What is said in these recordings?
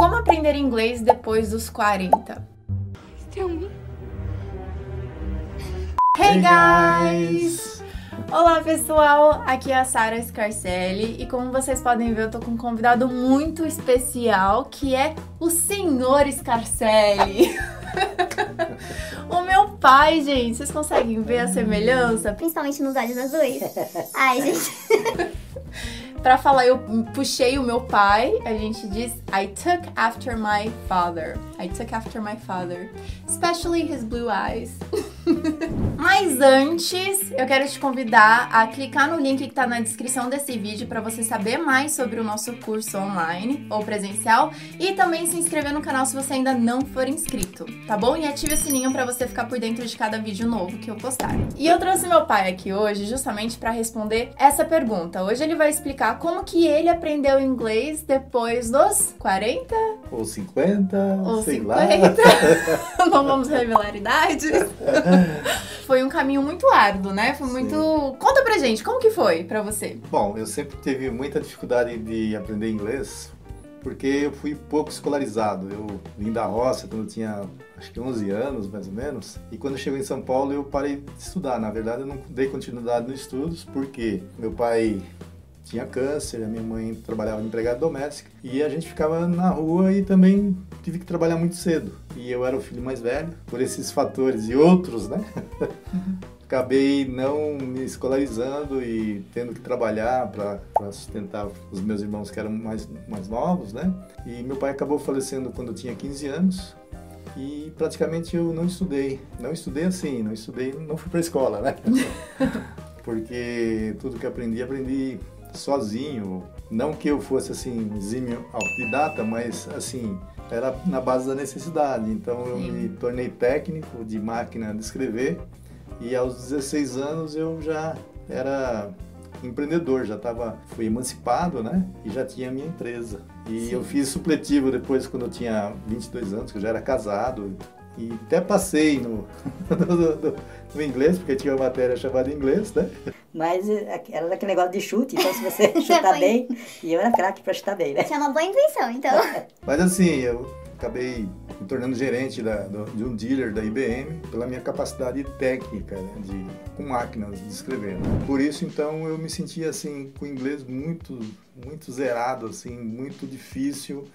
Como aprender inglês depois dos 40? Tell me. Hey guys! Olá pessoal, aqui é a Sara Scarcelli e como vocês podem ver eu tô com um convidado muito especial que é o Senhor Scarcelli. o meu pai, gente, vocês conseguem ver a semelhança? Principalmente nos olhos azuis. Ai, gente. Pra falar, eu puxei o meu pai, a gente diz I took after my father. I took after my father. Especially his blue eyes. Mas antes, eu quero te convidar a clicar no link que tá na descrição desse vídeo para você saber mais sobre o nosso curso online ou presencial e também se inscrever no canal se você ainda não for inscrito, tá bom? E ative o sininho para você ficar por dentro de cada vídeo novo que eu postar. E eu trouxe meu pai aqui hoje justamente para responder essa pergunta. Hoje ele vai explicar como que ele aprendeu inglês depois dos 40 Ou 50, ou sei 50. lá. não vamos revelar idade. Foi um caminho muito árduo, né? Foi muito. Conta pra gente, como que foi pra você? Bom, eu sempre tive muita dificuldade de aprender inglês porque eu fui pouco escolarizado. Eu vim da roça quando eu tinha acho que 11 anos, mais ou menos. E quando eu cheguei em São Paulo, eu parei de estudar. Na verdade, eu não dei continuidade nos estudos porque meu pai tinha câncer, a minha mãe trabalhava de empregada doméstica e a gente ficava na rua e também tive que trabalhar muito cedo. E eu era o filho mais velho, por esses fatores e outros, né? Acabei não me escolarizando e tendo que trabalhar para sustentar os meus irmãos que eram mais, mais novos, né? E meu pai acabou falecendo quando eu tinha 15 anos e praticamente eu não estudei. Não estudei assim, não estudei, não fui para escola, né? Porque tudo que aprendi, aprendi sozinho. Não que eu fosse assim, exímio autodidata, mas assim, era na base da necessidade. Então eu Sim. me tornei técnico de máquina de escrever e aos 16 anos eu já era empreendedor, já estava fui emancipado, né? E já tinha minha empresa. E Sim. eu fiz supletivo depois quando eu tinha 22 anos, que eu já era casado. E até passei no, no, no- no inglês, porque tinha uma matéria chamada inglês, né? Mas eh, era daquele negócio de chute, então se você chutar bem, e eu era craque pra chutar bem, né? Tinha uma boa intuição, então. Mas assim, eu acabei me tornando gerente da- do- de um dealer da IBM pela minha capacidade técnica né, de, com máquinas de escrever. né. Por isso, então, eu me sentia assim com o inglês muito, muito zerado, assim, muito difícil.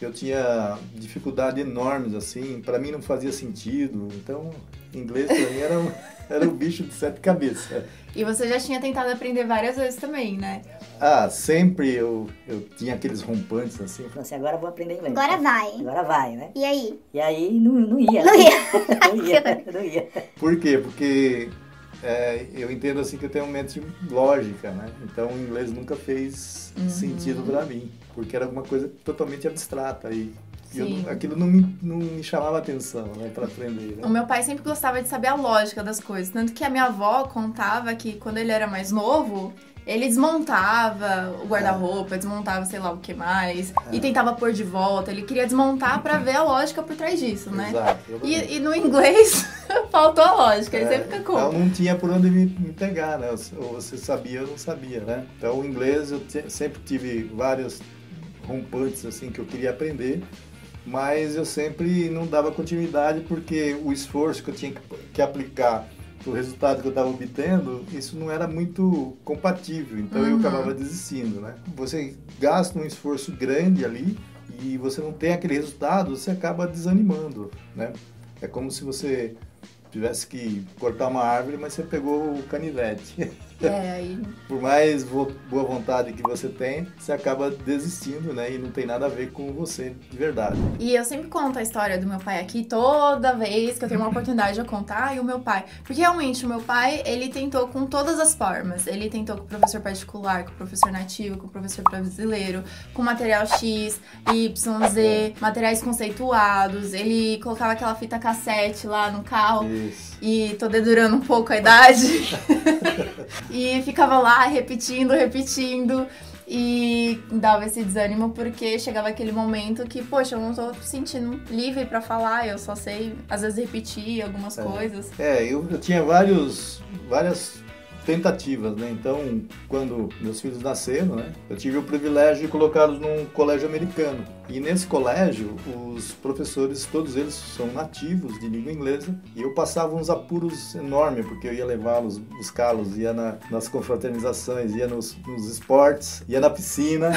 Eu tinha dificuldade enormes, assim, para mim não fazia sentido. Então, inglês para mim era, um- era um bicho de sete cabeças. E você já tinha tentado aprender várias vezes também, né? Ah, sempre eu, eu tinha aqueles rompantes, assim, Falei assim, agora eu vou aprender inglês. Agora vai. Agora vai, né? E aí? E aí não, não ia. Não né? ia. não ia, não ia. Por quê? Porque é, eu entendo assim que eu tenho uma mente lógica, né? Então o inglês nunca fez Uhum. sentido para mim, porque era alguma coisa totalmente abstrata e eu aquilo não me, não me chamava atenção, né, para aprender. O Né? meu pai sempre gostava de saber a lógica das coisas. Tanto que a minha avó contava que quando ele era mais novo, ele desmontava o guarda-roupa, desmontava sei lá o que mais, e tentava pôr de volta. Ele queria desmontar pra ver a lógica por trás disso, né? Exato. E, e no inglês faltou a lógica, aí É, você fica então não tinha por onde me, me pegar, né? Ou você sabia ou não sabia, né? Então o inglês eu te- sempre tive vários rompantes assim que eu queria aprender, mas eu sempre não dava continuidade porque o esforço que eu tinha que, que aplicar o resultado que eu estava obtendo, isso não era muito compatível, então eu Uhum. acabava desistindo, né? Você gasta um esforço grande ali e você não tem aquele resultado, você acaba desanimando, né? É como se você tivesse que cortar uma árvore, mas você pegou o canivete. É, aí Por mais boa vontade que você tem, você acaba desistindo, né? E não tem nada a ver com você de verdade. E eu sempre conto a história do meu pai aqui, toda vez que eu tenho uma oportunidade de contar, e o meu pai. Porque realmente, o meu pai, ele tentou com todas as formas. Ele tentou com o professor particular, com o professor nativo, com o professor brasileiro, com material X, Y, Z, materiais conceituados. Ele colocava aquela fita cassete lá no carro. Isso. E tô dedurando um pouco a idade. e ficava lá repetindo, repetindo. E dava esse desânimo porque chegava aquele momento que, poxa, eu não tô sentindo livre pra falar, eu só sei, às vezes, repetir algumas É. coisas. É, eu, eu tinha vários, várias tentativas, né? Então, quando meus filhos nasceram, né? Eu tive o privilégio de colocá-los num colégio americano. E nesse colégio, os professores, todos eles são nativos de língua inglesa, e eu passava uns apuros enormes, porque eu ia levá-los, buscá-los, ia na, nas confraternizações, ia nos, nos esportes, ia na piscina.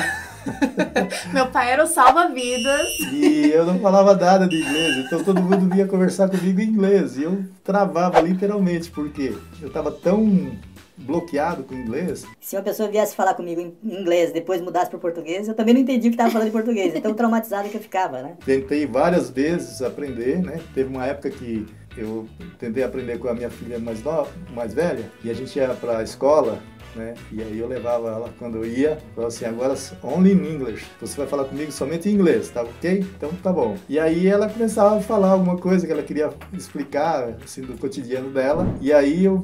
Meu pai era o salva-vidas. E eu não falava nada de inglês, então todo mundo vinha conversar comigo em inglês. E eu travava literalmente, porque eu estava tão bloqueado com o inglês. Se uma pessoa viesse falar comigo em inglês, depois mudasse para português, eu também não entendi o que estava falando em português. Então traumatizado que eu ficava, né? Tentei várias vezes aprender, né? Teve uma época que eu tentei aprender com a minha filha mais nova, mais velha, e a gente ia para a escola né? E aí eu levava ela quando eu ia, falava assim, agora only in English. Você vai falar comigo somente em inglês, tá ok? Então tá bom. E aí ela começava a falar alguma coisa que ela queria explicar, assim, do cotidiano dela. E aí eu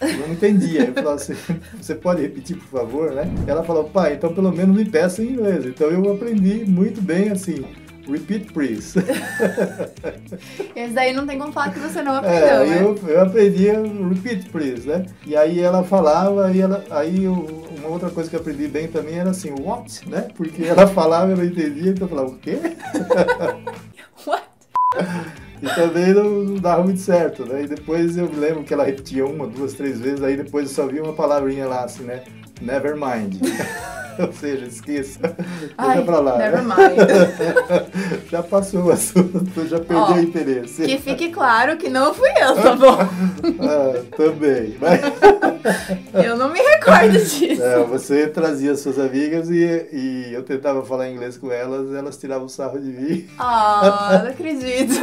não entendia. Eu falava assim, você pode repetir, por favor, né? Ela falou, pai, então pelo menos me peça em inglês. Então eu aprendi muito bem, assim, Repeat, please. Esse daí não tem como falar que você não aprendeu, é, né? Eu, eu aprendi repeat, please, né? E aí ela falava, e ela, aí eu, uma outra coisa que eu aprendi bem também era assim, what, né? Porque ela falava eu não entendia, então eu falava, o quê? what? E também não, não, dava muito certo, né? E depois eu lembro que ela repetia uma, duas, três vezes, aí depois eu só vi uma palavrinha lá, assim, né? Never mind. Ou seja, esqueça. Ai, Deixa pra lá. Never né? mind. já passou o assunto, já perdeu o interesse. Que fique claro que não fui eu, tá bom? ah, também. Mas... eu não me recordo disso. É, você trazia suas amigas e, e eu tentava falar inglês com elas, elas tiravam sarro de mim. Ah, não acredito.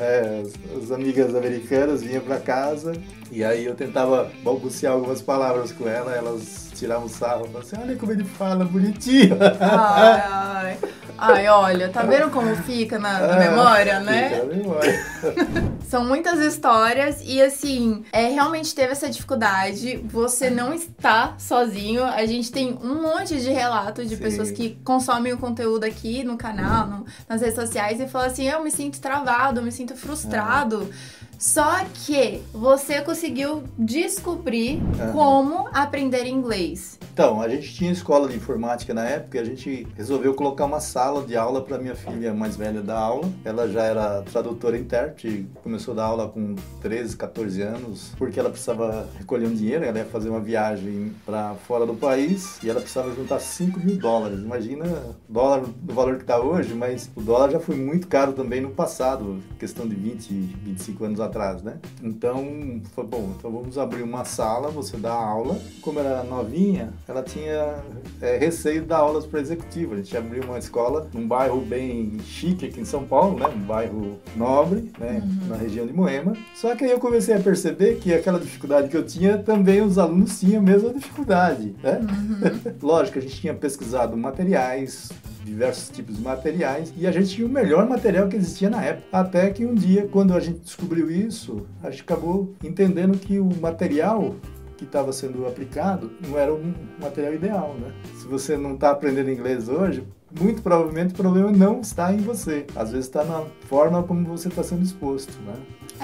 É, as, as, amigas americanas vinham para casa e aí eu tentava balbuciar algumas palavras com ela, elas tiravam sarro, falavam assim, olha como ele fala, bonitinho. Ai, ai. Ai, olha, tá vendo como fica na, na é, memória, né? Fica na memória. São muitas histórias e assim, é, realmente teve essa dificuldade. Você não está sozinho. A gente tem um monte de relatos de Sim. pessoas que consomem o conteúdo aqui no canal, no, nas redes sociais e falam assim: eu me sinto travado, eu me sinto frustrado. É. Só que você conseguiu descobrir uhum. como aprender inglês. Então, a gente tinha escola de informática na época e a gente resolveu colocar uma sala de aula para minha filha mais velha dar aula. Ela já era tradutora intérprete, começou a dar aula com 13, 14 anos, porque ela precisava recolher um dinheiro, ela ia fazer uma viagem para fora do país e ela precisava juntar 5 mil dólares. Imagina dólar do valor que está hoje, mas o dólar já foi muito caro também no passado, questão de 20, 25 anos atrás, né? Então, foi bom, então vamos abrir uma sala, você dá aula. Como era novinha, ela tinha é, receio de dar aulas para executivo. A gente abriu uma escola num bairro bem chique aqui em São Paulo, né? Um bairro nobre, né? Uhum. Na região de Moema. Só que aí eu comecei a perceber que aquela dificuldade que eu tinha, também os alunos tinham a mesma dificuldade, né? Uhum. Lógico, a gente tinha pesquisado materiais, diversos tipos de materiais e a gente tinha o melhor material que existia na época. Até que um dia, quando a gente descobriu isso, a gente acabou entendendo que o material que estava sendo aplicado não era um material ideal, né? Se você não está aprendendo inglês hoje, muito provavelmente o problema não está em você. Às vezes está na forma como você está sendo exposto, né?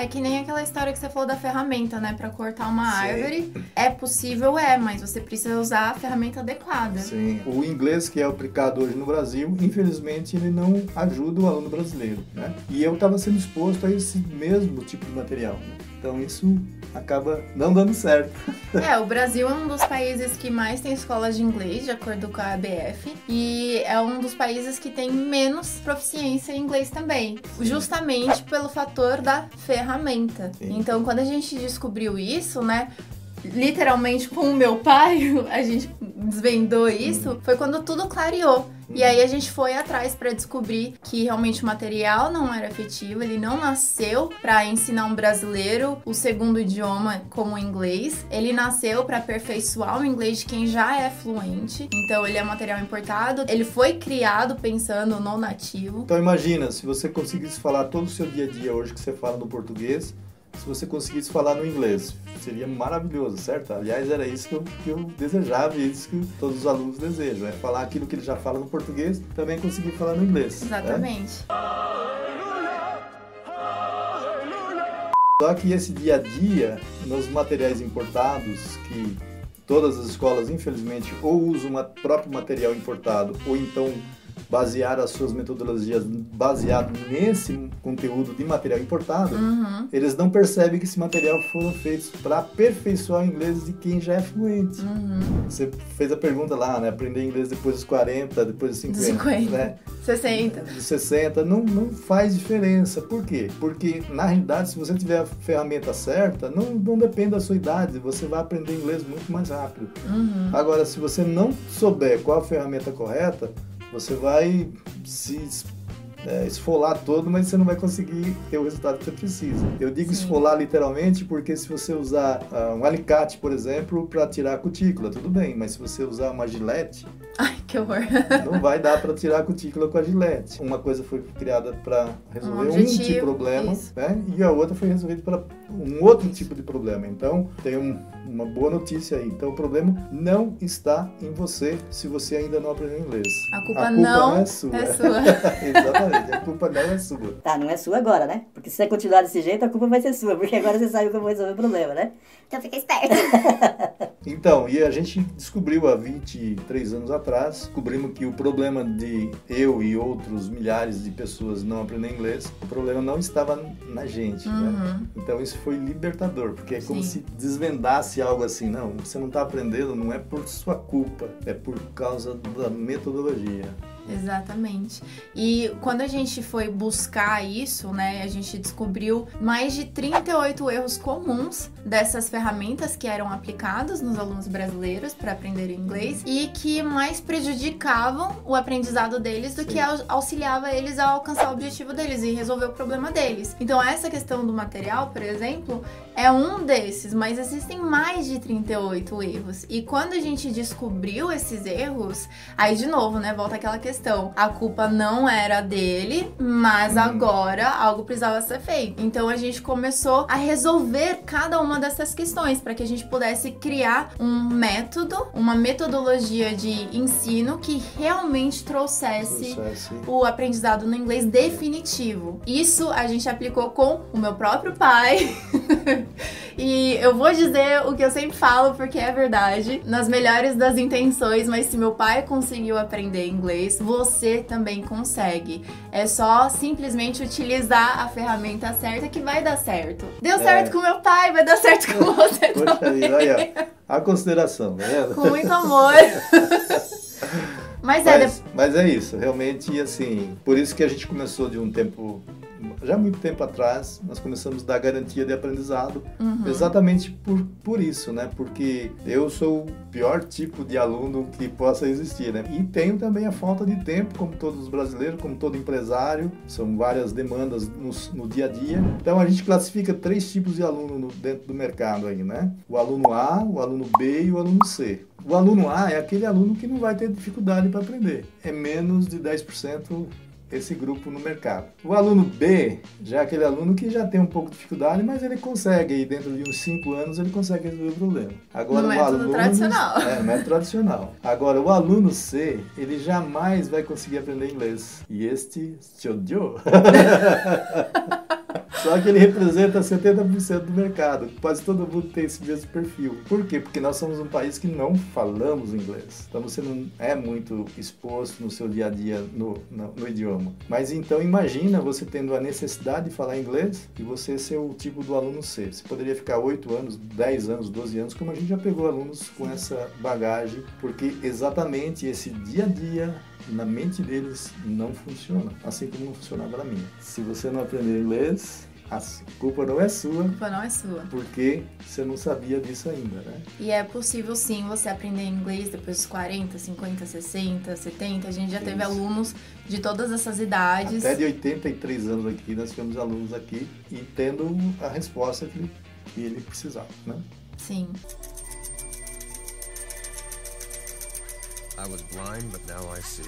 É que nem aquela história que você falou da ferramenta, né? Para cortar uma Sim. árvore. É possível, é, mas você precisa usar a ferramenta adequada. Sim. O inglês que é aplicado hoje no Brasil, infelizmente, ele não ajuda o aluno brasileiro, né? E eu estava sendo exposto a esse mesmo tipo de material. Né? Então isso acaba não dando certo. É, o Brasil é um dos países que mais tem escolas de inglês, de acordo com a ABF, e é um dos países que tem menos proficiência em inglês também, justamente pelo fator da ferramenta. Sim. Então, quando a gente descobriu isso, né, literalmente com o meu pai, a gente desvendou isso, foi quando tudo clareou. E aí a gente foi atrás para descobrir que realmente o material não era efetivo, ele não nasceu para ensinar um brasileiro o segundo idioma como o inglês, ele nasceu para aperfeiçoar o inglês de quem já é fluente. Então ele é material importado, ele foi criado pensando no nativo. Então imagina, se você conseguisse falar todo o seu dia a dia hoje que você fala no português, se você conseguisse falar no inglês. Seria maravilhoso, certo? Aliás, era isso que eu, que eu desejava e isso que todos os alunos desejam. É falar aquilo que ele já fala no português, também conseguir falar no inglês. Né? Exatamente. Né? Só que esse dia a dia, nos materiais importados, que todas as escolas, infelizmente, ou usam o próprio material importado, ou então basear as suas metodologias baseado nesse conteúdo de material importado, Uhum. eles não percebem que esse material foram feitos para aperfeiçoar o inglês de quem já é fluente. Uhum. Você fez a pergunta lá, né? Aprender inglês depois dos 40, depois dos 50, 50. né? 60. Dos 60, não, não faz diferença. Por quê? Porque, na realidade, se você tiver a ferramenta certa, não, não depende da sua idade, você vai aprender inglês muito mais rápido. Uhum. Agora, se você não souber qual a ferramenta correta, você vai se é, esfolar todo, mas você não vai conseguir ter o resultado que você precisa. Eu digo Sim. esfolar literalmente porque se você usar ah, um alicate, por exemplo, para tirar a cutícula, tudo bem, mas se você usar uma gilete, Ai, que horror. não vai dar para tirar a cutícula com a gilete. Uma coisa foi criada para resolver um, objetivo, tipo de problema, isso. né? E a outra foi resolvida para um outro tipo de problema. Então, tem um- uma boa notícia aí. Então, o problema não está em você se você ainda não aprendeu inglês. A culpa não é sua. É sua. Exatamente, a culpa não é sua. Tá, não é sua agora, né? Porque se você continuar desse jeito, a culpa vai ser sua, porque agora você sabe como resolver o problema, né? Então fica esperto. Então, e a gente descobriu há 23 anos atrás, descobrimos que o problema de eu e outros milhares de pessoas não aprender inglês, o problema não estava na gente, né? Uhum. Então isso foi libertador, porque é como Sim. se desvendasse algo assim, não, você não está aprendendo, não é por sua culpa, é por causa da metodologia. Exatamente. E quando a gente foi buscar isso, né, a gente descobriu mais de 38 erros comuns dessas ferramentas que eram aplicadas nos alunos brasileiros para aprender inglês e que mais prejudicavam o aprendizado deles do Sim. que au- auxiliava eles a alcançar o objetivo deles e resolver o problema deles. Então, essa questão do material, por exemplo, é um desses, mas existem mais de 38 erros. E quando a gente descobriu esses erros, Aí, de novo, né? Volta aquela questão. A culpa não era dele, mas Uhum. agora algo precisava ser feito. Então a gente começou a resolver cada uma dessas questões para que a gente pudesse criar um método, uma metodologia de ensino que realmente trouxesse Sucesso. o aprendizado no inglês definitivo. Isso a gente aplicou com o meu próprio pai. e eu vou dizer o que eu sempre falo porque é verdade, nas melhores das intenções, mas se meu pai conseguiu aprender inglês, você também consegue. É só simplesmente utilizar a ferramenta certa que vai dar certo. Deu certo com meu pai, vai dar certo com você Poxa também. vida, olha, a consideração, vendo? Com muito amor. Mas é, Mas, mas é isso, realmente, assim, por isso que a gente começou de um tempo, já muito tempo atrás, nós começamos a dar garantia de aprendizado, Uhum. exatamente por, por isso, né? Porque eu sou o pior tipo de aluno que possa existir, né? E tenho também a falta de tempo, como todos os brasileiros, como todo empresário, são várias demandas no, no dia a dia. Então a gente classifica três tipos de aluno no- dentro do mercado aí, né? O aluno A, o aluno B e o aluno C. O aluno A é aquele aluno que não vai ter dificuldade para aprender. É menos de 10% esse grupo no mercado. O aluno B já é aquele aluno que já tem um pouco de dificuldade, mas ele consegue, e dentro de uns 5 anos ele consegue resolver o problema. Agora, No o método aluno, tradicional. É, método tradicional. Agora, o aluno C, ele jamais vai conseguir aprender inglês. E este, Jojo, Só que ele representa 70% do mercado. Quase todo mundo tem esse mesmo perfil. Por quê? Porque nós somos um país que não falamos inglês. Então você não é muito exposto no seu dia a dia no, no, no idioma. Mas então imagina você tendo a necessidade de falar inglês e você ser o tipo do aluno C. Você poderia ficar 8 anos, 10 anos, 12 anos, como a gente já pegou alunos com essa bagagem, porque exatamente esse dia a dia na mente deles não funciona, assim como não funcionava na minha. Se você não aprender inglês, a culpa não é sua, A culpa não é sua. porque você não sabia disso ainda, né? E é possível sim você aprender inglês depois dos 40, 50, 60, 70. A gente já teve Isso. alunos de todas essas idades. Até de 83 anos aqui, nós tivemos alunos aqui e tendo a resposta que ele, que ele precisava, né? Sim. I was blind, but now I see.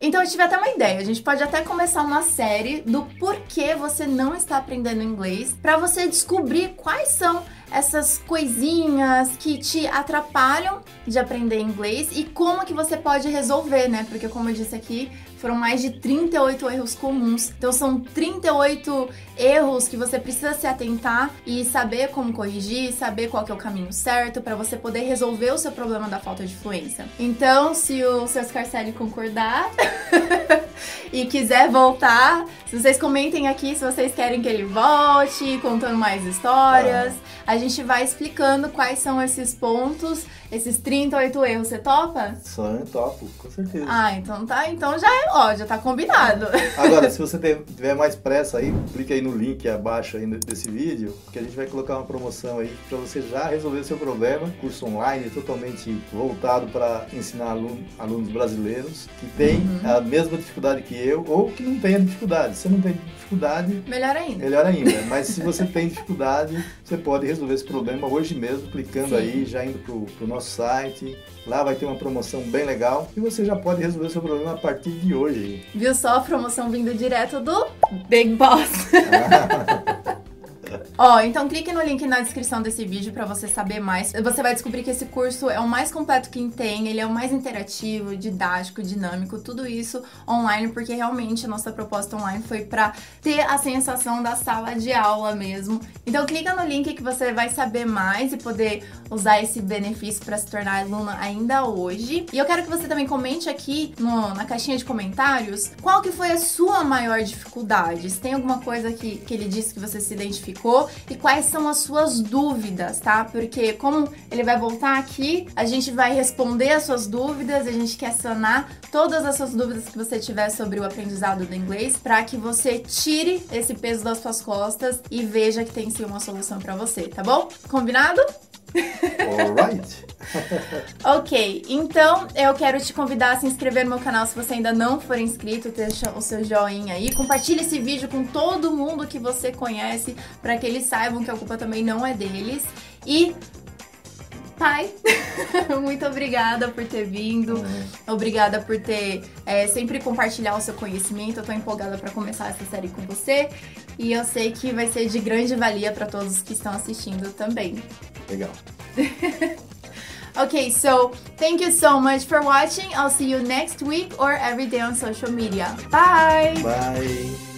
Então eu tive até uma ideia. A gente pode até começar uma série do porquê você não está aprendendo inglês, para você descobrir quais são essas coisinhas que te atrapalham de aprender inglês e como que você pode resolver, né? Porque como eu disse aqui, foram mais de 38 erros comuns. Então são 38 erros que você precisa se atentar e saber como corrigir, saber qual que é o caminho certo para você poder resolver o seu problema da falta de fluência. Então, se o seu Scarcelli concordar, e quiser voltar, se vocês comentem aqui se vocês querem que ele volte, contando mais histórias. A gente vai explicando quais são esses pontos, esses 38 erros. Você topa? Só eu topo, com certeza. Ah, então tá. Então já é, ó, já tá combinado. Agora, se você tiver mais pressa aí, clique aí no link abaixo aí desse vídeo, que a gente vai colocar uma promoção aí para você já resolver o seu problema. Curso online totalmente voltado para ensinar aluno- alunos brasileiros que têm a mesma dificuldade que eu ou que não tenha dificuldade. Se não tem dificuldade, Melhor ainda. melhor ainda. Mas se você tem dificuldade, você pode resolver esse problema hoje mesmo, clicando Sim. aí, já indo pro, pro nosso site. Lá vai ter uma promoção bem legal e você já pode resolver o seu problema a partir de hoje. Viu só a promoção vindo direto do Big Boss. Ó, então clique no link na descrição desse vídeo pra você saber mais. Você vai descobrir que esse curso é o mais completo que tem, ele é o mais interativo, didático, dinâmico, tudo isso online, porque realmente a nossa proposta online foi pra ter a sensação da sala de aula mesmo. Então clica no link que você vai saber mais e poder usar esse benefício pra se tornar aluna ainda hoje. E eu quero que você também comente aqui no- na caixinha de comentários qual que foi a sua maior dificuldade. Se tem alguma coisa que, que ele disse que você se identificou e quais são as suas dúvidas, tá? Porque como ele vai voltar aqui, a gente vai responder as suas dúvidas, a gente quer sanar todas as suas dúvidas que você tiver sobre o aprendizado do inglês para que você tire esse peso das suas costas e veja que tem sim uma solução para você, tá bom? Combinado? Alright? Ok, então eu quero te convidar a se inscrever no meu canal se você ainda não for inscrito, deixa o seu joinha aí, compartilhe esse vídeo com todo mundo que você conhece para que eles saibam que a culpa também não é deles. E pai, muito obrigada por ter vindo, obrigada por ter é, sempre compartilhar o seu conhecimento. Eu tô empolgada para começar essa série com você e eu sei que vai ser de grande valia para todos que estão assistindo também. Legal. Okay, so thank you so much for watching. I'll see you next week or every day on social media. Bye! Bye.